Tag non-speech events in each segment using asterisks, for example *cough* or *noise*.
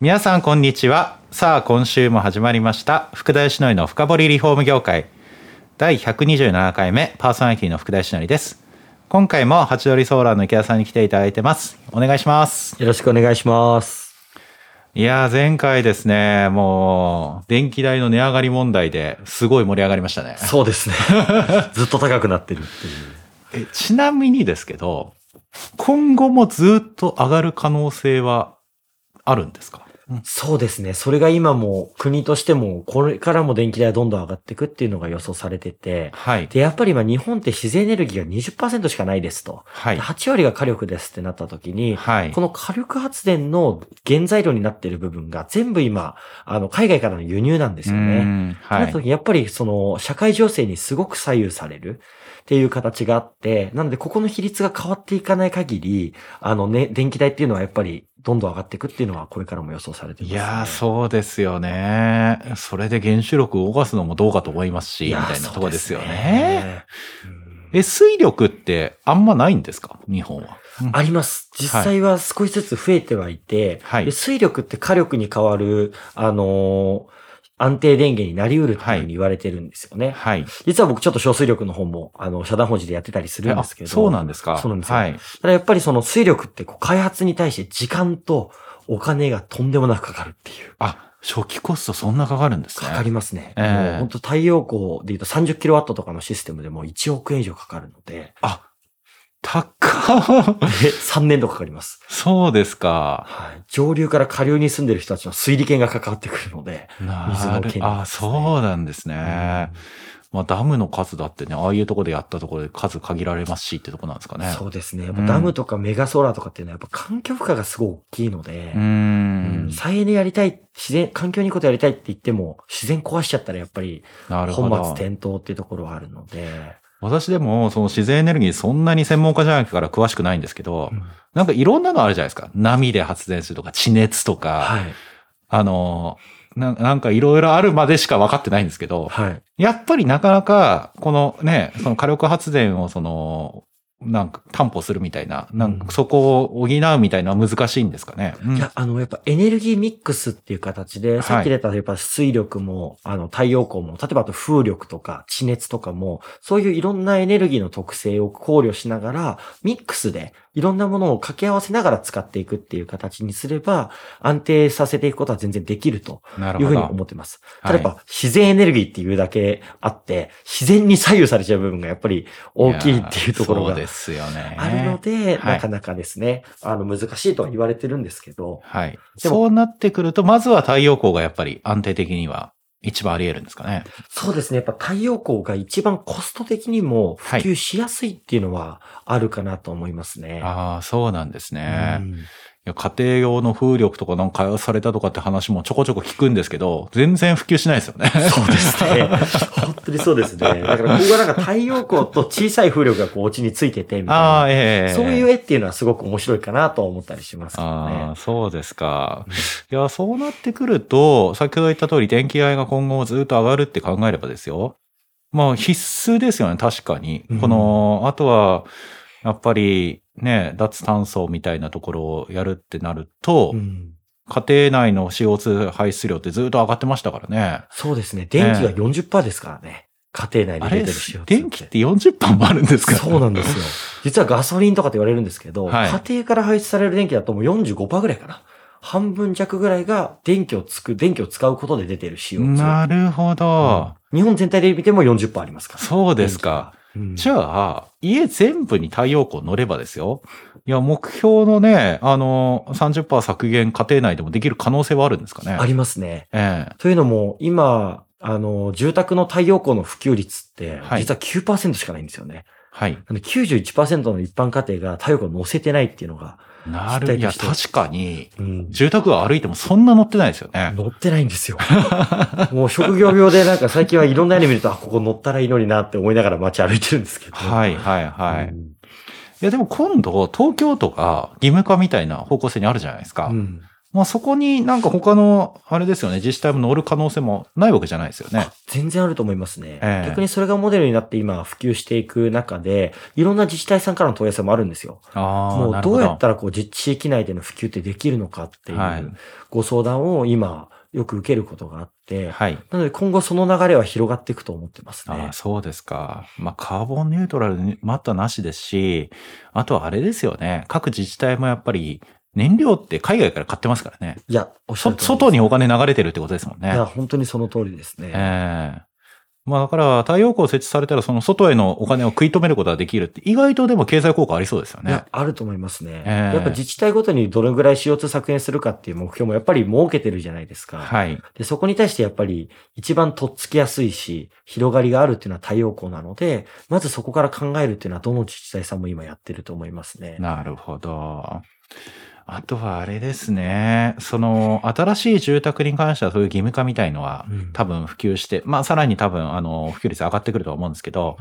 皆さんこんにちは。さあ今週も始まりました。福田義則の深掘りリフォーム業界。第127回目パーソナリティの福田義則です。今回もハチドリソーラーの池田さんに来ていただいてます。お願いします。よろしくお願いします。いやー前回ですねもう電気代の値上がり問題ですごい盛り上がりましたね。そうですね。*laughs* ずっと高くなってるっていう。えちなみにですけど今後もずっと上がる可能性はあるんですか？そうですね。それが今も国としてもこれからも電気代がどんどん上がっていくっていうのが予想されてて。はいで、やっぱり今日本って自然エネルギーが20%しかないですと。はい8割が火力ですってなった時に、はいこの火力発電の原材料になっている部分が全部今、あの、海外からの輸入なんですようね。んはいなった時にやっぱりその社会情勢にすごく左右されるっていう形があって、なのでここの比率が変わっていかない限り、あのね、電気代っていうのはやっぱりどんどん上がっていくっていうのはこれからも予想されてます、ね。いやー、そうですよね。それで原子力を動かすのもどうかと思いますし、みたいなとこですよね。え、水力ってあんまないんですか？日本は。あります。実際は少しずつ増えてはいて、はいで水力って火力に変わる、あのー安定電源になり得るっていうふうに言われてるんですよね。はい。実は僕ちょっと小水力の方も、あの、社団法人でやってたりするんですけど。あそうなんですか？そうなんですよはい。ただやっぱりその水力ってこう開発に対して時間とお金がとんでもなくかかるっていう。あ、初期コストそんなかかるんですね。かかりますね。ええもう本当太陽光で言うと30キロワットとかのシステムでも1億円以上かかるので、あ、高っで3年度かかります。そうですか。はい。上流から下流に住んでる人たちの水利権が関わってくるので、な水の権利るあ、そうなんですね。まあ、ダムの数だってね、ああいうところでやったところで数限られますしってとこなんですかね。そうですね。ダムとかメガソーラーとかっていうのはやっぱ環境負荷がすごい大きいので。再エネやりたい、自然、環境にいいことやりたいって言っても、自然壊しちゃったらやっぱりなるほど。本末転倒っていうところはあるので、私でも、その自然エネルギーそんなに専門家じゃないから詳しくないんですけど、なんかいろんなのあるじゃないですか。波で発電するとか、地熱とか、はい。あの、ななんかいろいろあるまでしか分かってないんですけど、はい。やっぱりなかなか、このね、その火力発電をその、なんか担保するみたいな、なんかそこを補うみたいなのは難しいんですかね？うんいや、あの、やっぱエネルギーミックスっていう形で、いさっき出た、やっぱ水力も、あの、太陽光も、例えばあと風力とか地熱とかも、そういういろんなエネルギーの特性を考慮しながら、ミックスでいろんなものを掛け合わせながら使っていくっていう形にすれば、安定させていくことは全然できるというふうにど。思ってます。はいただやっぱ自然エネルギーっていうだけあって、自然に左右されちゃう部分がやっぱり大きいっていうところがですよね。あるので、はいなかなかですね、あの、難しいとは言われてるんですけど、はい。そうなってくると、まずは太陽光がやっぱり安定的には一番あり得るんですかね。そうですね。やっぱ太陽光が一番コスト的にも普及しやすいっていうのはあるかなと思いますね。ああ、そうなんですね。うんいや家庭用の風力とかなんか開発されたとかって話もちょこちょこ聞くんですけど、全然普及しないですよね。そうですね。*laughs* 本当にそうですね。だからここがなんか太陽光と小さい風力がこうお家についててみたいああ、な。ええそういう絵っていうのはすごく面白いかなと思ったりしますけどあねあ、。そうですか。いや、そうなってくると、先ほど言った通り電気代が今後もずっと上がるって考えればですよ。まあ必須ですよね、確かに。うんこの、あとは、やっぱりね、脱炭素みたいなところをやるってなると、うん家庭内の CO2 排出量ってずっと上がってましたからね。そうですね。電気が40%ですからね。家庭内あれに出てる CO2 電気って40%もあるんですかそうなんですよ。実はガソリンとかって言われるんですけど、はい家庭から排出される電気だともう45%ぐらいかな。半分弱ぐらいが電気をつく、電気を使うことで出てる CO2。なるほど。日本全体で見ても40%ありますから。そうですか。うん。じゃあ、家全部に太陽光乗ればですよ。いや、目標のね、あの、30%削減家庭内でもできる可能性はあるんですかね。ありますね。ええ。というのも、今、あの、住宅の太陽光の普及率って、はい実は9%しかないんですよね。はい。あの91%の一般家庭が太陽光を乗せてないっていうのがなる。いや、確かに、うん。住宅街歩いてもそんな乗ってないですよね。乗ってないんですよ。もう職業病でなんか最近はいろんな屋根見ると、あ、ここ乗ったらいいのになって思いながら街歩いてるんですけど。はい、はい、はい。いうんや、でも今度、東京都が義務化みたいな方向性にあるじゃないですか。うんまあそこになんか他の、あれですよね、自治体も乗る可能性もないわけじゃないですよね。全然あると思いますね。ええ逆にそれがモデルになって今普及していく中で、いろんな自治体さんからの問い合わせもあるんですよ。もうどう。やったらこう実地域内での普及ってできるのかっていはいうご相談を今よく受けることがあって、はい。なので今後その流れは広がっていくと思ってますねああ、。そうですか。まあ、カーボンニュートラルにまたなしですし、あとはあれですよね。各自治体もやっぱり燃料って海外から買ってますからね。いや、おっしゃそる外にお金流れてるってことですもんね。いや、本当にその通りですね。ええまあだから太陽光設置されたらその外へのお金を食い止めることができるって意外とでも経済効果ありそうですよねいや。、あると思いますね。ええやっぱ自治体ごとにどれぐらい CO2 削減するかっていう目標もやっぱり設けてるじゃないですか。はい。で、そこに対してやっぱり一番とっつきやすいし、広がりがあるっていうのは太陽光なので、まずそこから考えるっていうのはどの自治体さんも今やってると思いますね。なるほど。あとはあれですね。その、新しい住宅に関してはそういう義務化みたいのはうん多分普及して、まあさらに多分あの、普及率上がってくるとは思うんですけど、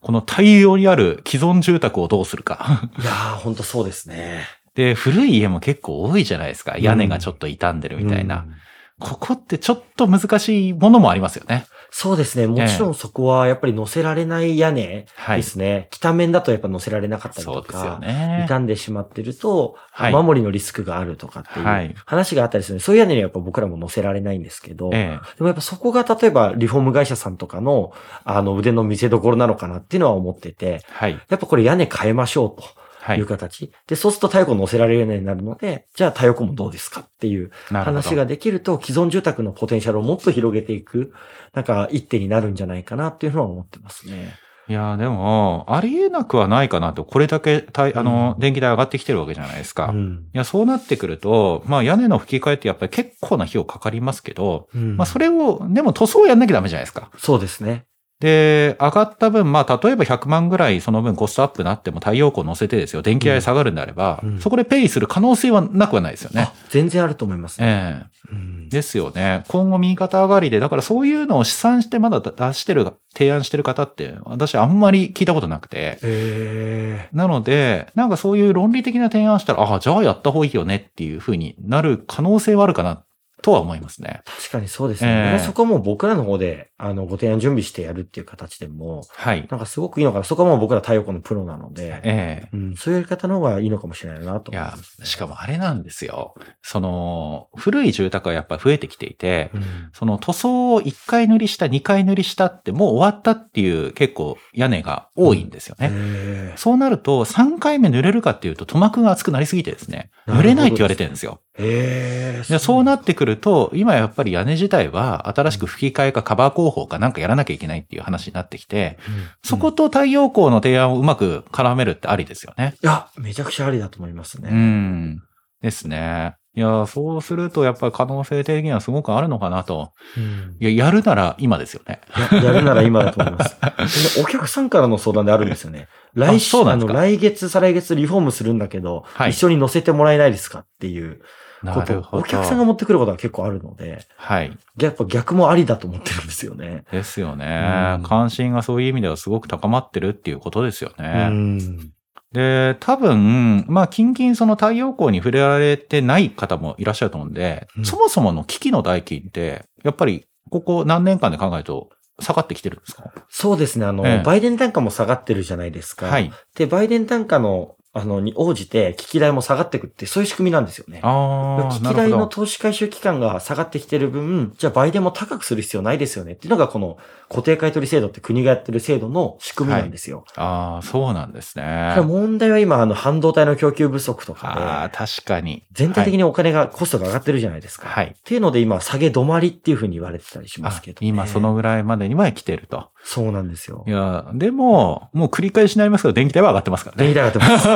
この大量にある既存住宅をどうするか。いやー、ほんとそうですね。で、古い家も結構多いじゃないですか。屋根がちょっと傷んでるみたいな。うんここってちょっと難しいものもありますよね。そうですね。もちろんそこはやっぱり乗せられない屋根はい。ですね。北面だとやっぱ乗せられなかったりとか、ね。傷んでしまってると、はい雨漏りのリスクがあるとかってはいいう話があったりするので、そういう屋根にはやっぱ僕らも乗せられないんですけど、ええ。でもやっぱそこが例えばリフォーム会社さんとかのあの腕の見せ所なのかなっていうのは思ってて、はい。やっぱこれ屋根変えましょうはいという。形。で、そうすると太陽光乗せられるようになるので、じゃあ太陽光もどうですかっていう。話ができると既存住宅のポテンシャルをもっと広げていく、なんか一手になるんじゃないかなっていうのは思ってますね。いや、でも、ありえなくはないかなと。これだけ、あの、電気代上がってきてるわけじゃないですか。いうん。や、そうなってくると、まあ屋根の吹き替えってやっぱり結構な費用かかりますけど、うんまあそれを、でも塗装をやんなきゃダメじゃないですか。そうですね。で、上がった分、まあ例えば100万ぐらいその分コストアップなっても太陽光乗せてですよ、電気代下がるんであれば、うんそこでペイする可能性はなくはないですよねあ。全然あると思いますね。ええうんですよね。今後右肩上がりで、だからそういうのを試算してまだ出してる、提案してる方って、私あんまり聞いたことなくて。えなので、なんかそういう論理的な提案したら、ああ、じゃあやった方がいいよねっていう風になる可能性はあるかな、とは思いますね。確かにそうですね。ええそこはもう僕らの方で、あの、ご提案準備してやるっていう形でも、はい。なんかすごくいいのかな。そこはもう僕ら太陽光のプロなので、ええうん、そういうやり方の方がいいのかもしれないなといや思います、ね。しかもあれなんですよ。その、古い住宅はやっぱり増えてきていて、うん、その塗装を1回塗りした、2回塗りしたってもう終わったっていう結構屋根が多いんですよね。えそうなると、3回目塗れるかっていうと、塗膜が厚くなりすぎてですね、塗れないって言われてるんですよ。えそうなってくると、今やっぱり屋根自体は新しく吹き替えかカバー工法かなんかやらなきゃいけないっていう話になってきて、そこうんと太陽光の提案をうまく絡めるってありですよね。いや、めちゃくちゃありだと思いますうね。ん。ですね。いや、そうするとやっぱり可能性的にはすごくあるのかなと。うんいや、やるなら今ですよね。ややるなら今だと思います。でお客さんからの相談であるんですよね。来週、あの、来月、再来月リフォームするんだけど、はい一緒に乗せてもらえないですかっていうこと。お客さんが持ってくることが結構あるので、はい。やっぱ逆もありだと思ってるんですよね。ですよね、うん関心がそういう意味ではすごく高まってるっていうことですよね。うん。で、多分、まあ、近々その太陽光に触れられてない方もいらっしゃると思うんで、うんそもそもの機器の代金って、やっぱり、ここ何年間で考えると下がってきてるんですか？そうですね。あの、ええバイデン単価も下がってるじゃないですか。はい。で、バイデン単価の、あの、に応じて、機器代も下がっていくって、そういう仕組みなんですよね。ああ、機器代の。投資回収期間が下がってきてる分、じゃあ売電も高くする必要ないですよねっていうのがこの固定買取制度って国がやってる制度の仕組みなんですよ。ああ、そうなんですね。問題は今、あの、半導体の供給不足とああ、かで、確かに。全体的にお金が、コストが上がってるじゃないですか。はい。っていうので今、下げ止まりっていうふうに言われてたりしますあけど、ね。今そのぐらいまでには来てると。そうなんですよい。や、でも、もう繰り返しになりますけど、電気代は上がってますからね。電気代上がってます。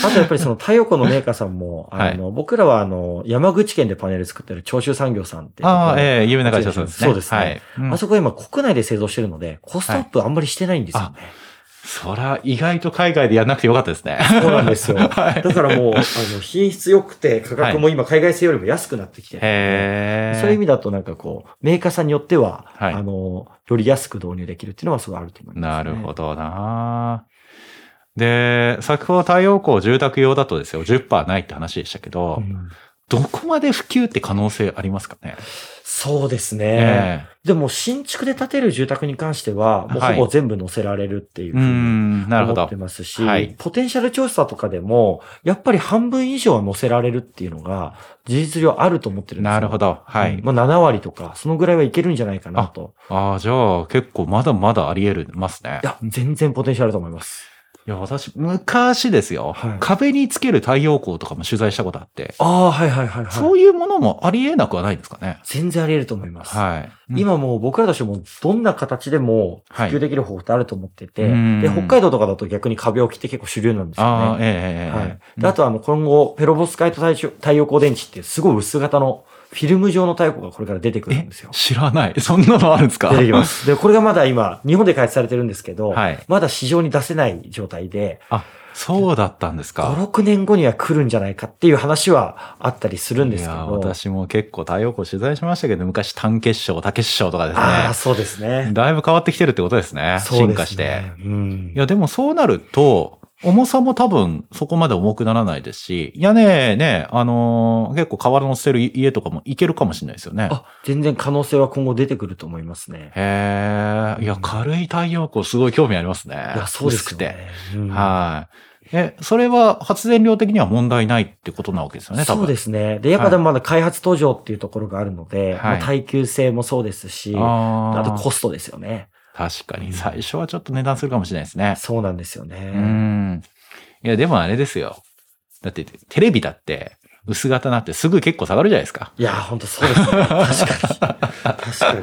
*laughs* あとやっぱりその太陽光のメーカーさんも、あの、僕らはあの、山口県でパネル作ってる長州産業さんって。ああ、ええ有名な会社さんですね。そうですねはい。うんあそこ今国内で製造してるので、コストアップあんまりしてないんですよね。そら、意外と海外でやんなくてよかったですね。そうなんですよ。*laughs* はい。だからもう、あの、品質良くて価格も今海外製よりも安くなってきてるんで。へー。そういう意味だとなんかこう、メーカーさんによっては、はい。あの、より安く導入できるっていうのはすごいあると思います、なるほ。どな。で、先ほど太陽光住宅用だとですよ、10%ないって話でしたけど、うんどこまで普及って可能性ありますかね？そうですね。えでも新築で建てる住宅に関しては、もうはいほぼ全部載せられるっていうふうにん、なるほど思って。ますし、はいポテンシャル調査とかでも、やっぱり半分以上は載せられるっていうのが、事実上あると思ってるんですよ。なるほど。はい。うんまあ7割とか、そのぐらいはいけるんじゃないかなと。ああ、じゃあ結構まだまだあり得ますねい。や、全然ポテンシャルあると思います。いや、私、昔ですよ、はい壁につける太陽光とかも取材したことあって、ああ、はいはいはいはい。そういうものもあり得なくはないんですかね。全然あり得ると思います。はい。うん、今もう僕らとしてもどんな形でも普はい及できる方法ってあると思ってて、うんで、北海道とかだと逆に壁置きって結構主流なんですよああ、ね。ええええええはい。で、あとあの、今後、ペロボスカイト太陽光電池ってすごい薄型のフィルム状の太陽光がこれから出てくるんですよ。知らない。そんなのあるんですか？出てきます。で、これがまだ今、日本で開発されてるんですけど、はいまだ市場に出せない状態で、あ、そうだったんです5、か。6年後には来るんじゃないかっていう話はあったりするんですけいや、ど。私も結構太陽光取材しましたけど、昔単結晶、多結晶とかですああ、ね。そうですね。だいぶ変わってきてるってことですね。そうですね進化して。。うんい。や、でもそうなると、重さも多分そこまで重くならないですし、屋根ね、あのー結構瓦乗せてる家とかもいけるかもしれないですよね。あ、全然可能性は今後出てくると思いますね。へえ。いや、軽い太陽光すごい興味ありますね。いや、そうですよ薄くて。ね。うんはい。え、それは発電量的には問題ないってことなわけですよね、多分。そうですね。で、やっぱでもまだ開発途上っていうところがあるので、はいまあ耐久性もそうですし、あとコストですよね。確かに。最初はちょっと値段するかもしれないですね。そうなんですようね。ん。いや、でもあれですよ。だって、テレビだって、薄型になってすぐ結構下がるじゃないですか。いや、本当そうですね。確かに。確か *laughs*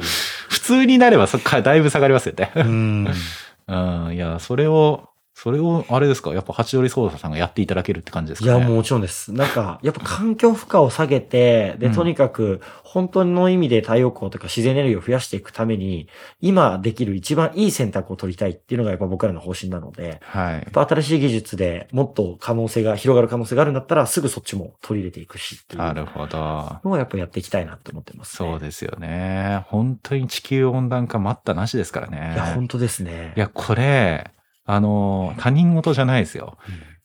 普通になればそっからだいぶ下がりますよね。に。うん。*laughs* うん。いや、それを、それを、あれですか？やっぱ、ハチドリソーダさんがやっていただけるって感じですかね？いや、もちろんです。なんか、やっぱ環境負荷を下げて、で、うんとにかく、本当の意味で太陽光とか自然エネルギーを増やしていくために、今できる一番いい選択を取りたいっていうのがやっぱ僕らの方針なので、はいやっ。ぱ新しい技術でもっと可能性が、広がる可能性があるんだったら、すぐそっちも取り入れていくしっていうなるほど。のはやっぱやっていきたいなと思ってます、ね。そうですよね。本当に地球温暖化待ったなしですからね。いや、本当ですね。いや、これ、あの、他人事じゃないですよ。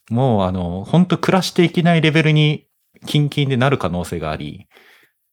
もう、あの、本当暮らしていけないレベルに、キンキンでなる可能性があり、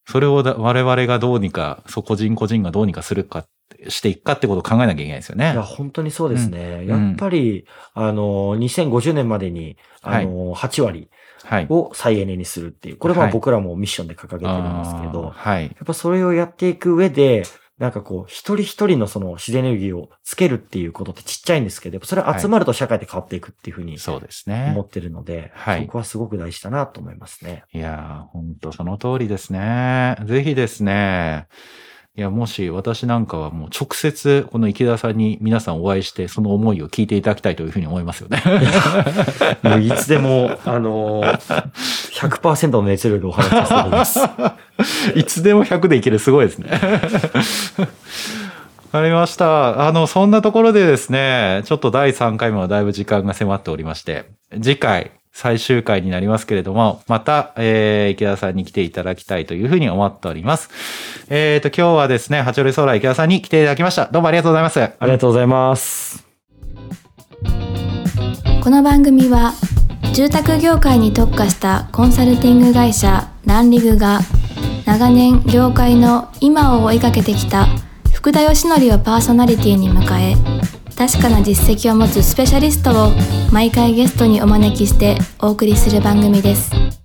それをだ我々がどうにか、そう個人個人がどうにかするか、していくかってことを考えなきゃいけないですよね。いや、本当にそうですね。んやっぱり、あの、2050年までに、あの、8割はい。を再エネにするっていう。これははい僕らもミッションで掲げてるんですけど、はい。やっぱそれをやっていく上で、なんかこう、一人一人のその自然エネルギーをつけるっていうことってちっちゃいんですけど、それ集まると社会で変わっていくっていうふうにそうです思ねっ。てるので、はいそこはすごく大事だなと思いますね。いやー、本当その通りですね。ぜひですね。いや、もし私なんかはもう直接この池田さんに皆さんお会いしてその思いを聞いていただきたいというふうに思いますよね。*laughs* もういつでも、あのー、100%の熱量でお話しさせていただきます。*laughs* いつでも100でいけるすごいですね。*laughs* わかりました。あの、そんなところでですね、ちょっと第3回目はだいぶ時間が迫っておりまして、次回、最終回になりますけれども、また、えー、池田さんに来ていただきたいというふうに思っております。えーと、今日はですね、八折ソーラー池田さんに来ていただきました。どうもありがとうございます。ありがとうございます。この番組は住宅業界に特化したコンサルティング会社ランリグが長年業界の今を追いかけてきた福田義則をパーソナリティに迎え確かな実績を持つスペシャリストを毎回ゲストにお招きしてお送りする番組です。